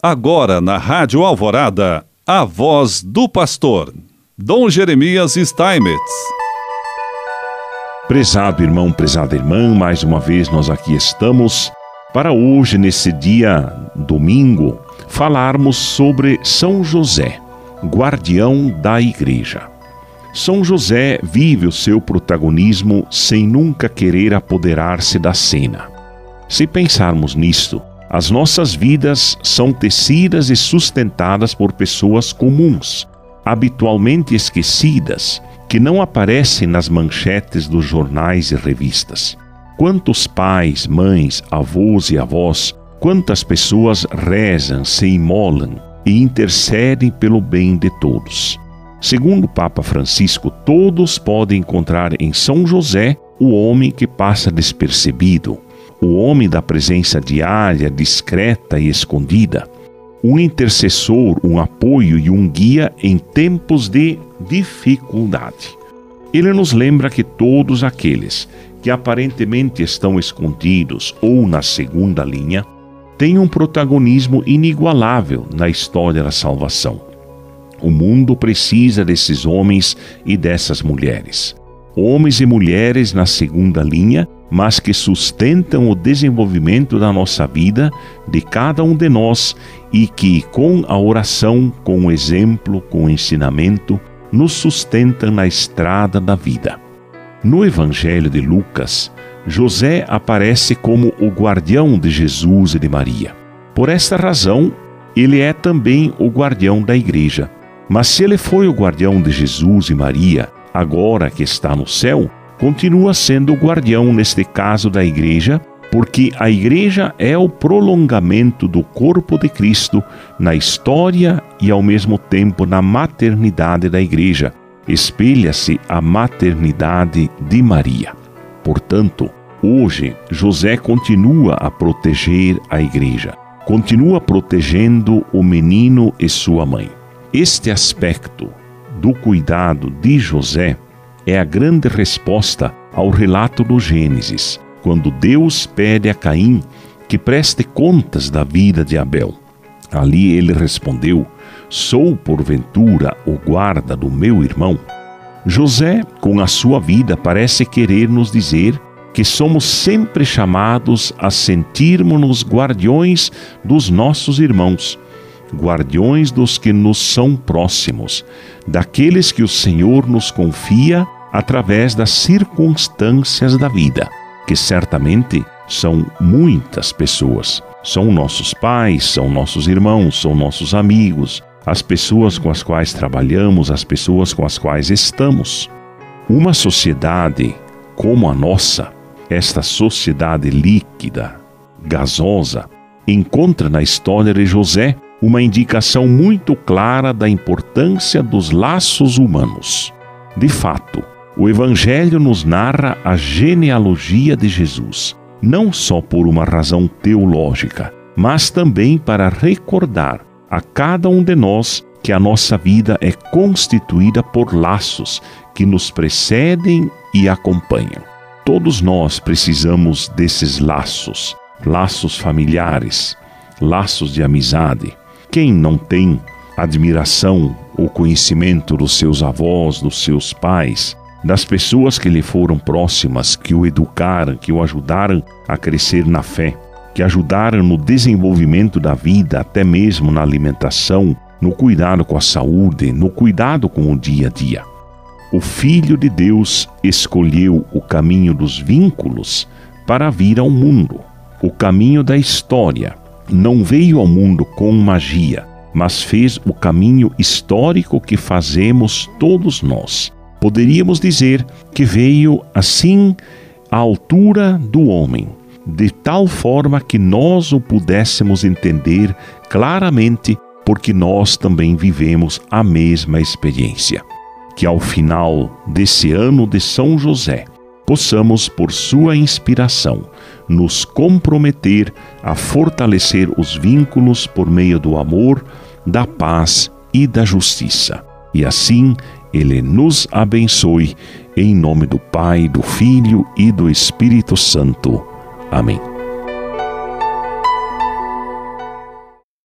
Agora na Rádio Alvorada, a voz do pastor, Dom Jeremias Steinmetz. Prezado irmão, prezada irmã, mais uma vez nós aqui estamos para hoje, nesse dia domingo, falarmos sobre São José, guardião da Igreja. São José vive o seu protagonismo sem nunca querer apoderar-se da cena. Se pensarmos nisto, as nossas vidas são tecidas e sustentadas por pessoas comuns, habitualmente esquecidas, que não aparecem nas manchetes dos jornais e revistas. Quantos pais, mães, avós e avós, quantas pessoas rezam, se imolam e intercedem pelo bem de todos. Segundo o Papa Francisco, todos podem encontrar em São José o homem que passa despercebido, o homem da presença diária, discreta e escondida, um intercessor, um apoio e um guia em tempos de dificuldade. Ele nos lembra que todos aqueles que aparentemente estão escondidos ou na segunda linha têm um protagonismo inigualável na história da salvação. O mundo precisa desses homens e dessas mulheres. Homens e mulheres na segunda linha mas que sustentam o desenvolvimento da nossa vida, de cada um de nós, e que, com a oração, com o exemplo, com o ensinamento, nos sustentam na estrada da vida. No Evangelho de Lucas, José aparece como o guardião de Jesus e de Maria. Por esta razão, ele é também o guardião da igreja. Mas se ele foi o guardião de Jesus e Maria, agora que está no céu, continua sendo o guardião, neste caso, da igreja, porque a igreja é o prolongamento do corpo de Cristo na história e, ao mesmo tempo, na maternidade da igreja. Espelha-se a maternidade de Maria. Portanto, hoje, José continua a proteger a igreja, continua protegendo o menino e sua mãe. Este aspecto do cuidado de José é a grande resposta ao relato do Gênesis, quando Deus pede a Caim que preste contas da vida de Abel. Ali ele respondeu: Sou porventura o guarda do meu irmão? José, com a sua vida, parece querer nos dizer que somos sempre chamados a sentirmos-nos guardiões dos nossos irmãos, guardiões dos que nos são próximos, daqueles que o Senhor nos confia através das circunstâncias da vida, que certamente são muitas pessoas. São nossos pais, são nossos irmãos, são nossos amigos, as pessoas com as quais trabalhamos, as pessoas com as quais estamos. Uma sociedade como a nossa, esta sociedade líquida, gasosa, encontra na história de José uma indicação muito clara da importância dos laços humanos. De fato, o Evangelho nos narra a genealogia de Jesus, não só por uma razão teológica, mas também para recordar a cada um de nós que a nossa vida é constituída por laços que nos precedem e acompanham. Todos nós precisamos desses laços, laços familiares, laços de amizade. Quem não tem admiração ou conhecimento dos seus avós, dos seus pais, das pessoas que lhe foram próximas, que o educaram, que o ajudaram a crescer na fé, que ajudaram no desenvolvimento da vida, até mesmo na alimentação, no cuidado com a saúde, no cuidado com o dia a dia. O Filho de Deus escolheu o caminho dos vínculos para vir ao mundo, o caminho da história. Não veio ao mundo com magia, mas fez o caminho histórico que fazemos todos nós Poderíamos dizer que veio assim à altura do homem, de tal forma que nós o pudéssemos entender claramente, porque nós também vivemos a mesma experiência. Que ao final desse ano de São José, possamos, por sua inspiração, nos comprometer a fortalecer os vínculos por meio do amor, da paz e da justiça. E assim ele nos abençoe, em nome do Pai, do Filho e do Espírito Santo. Amém.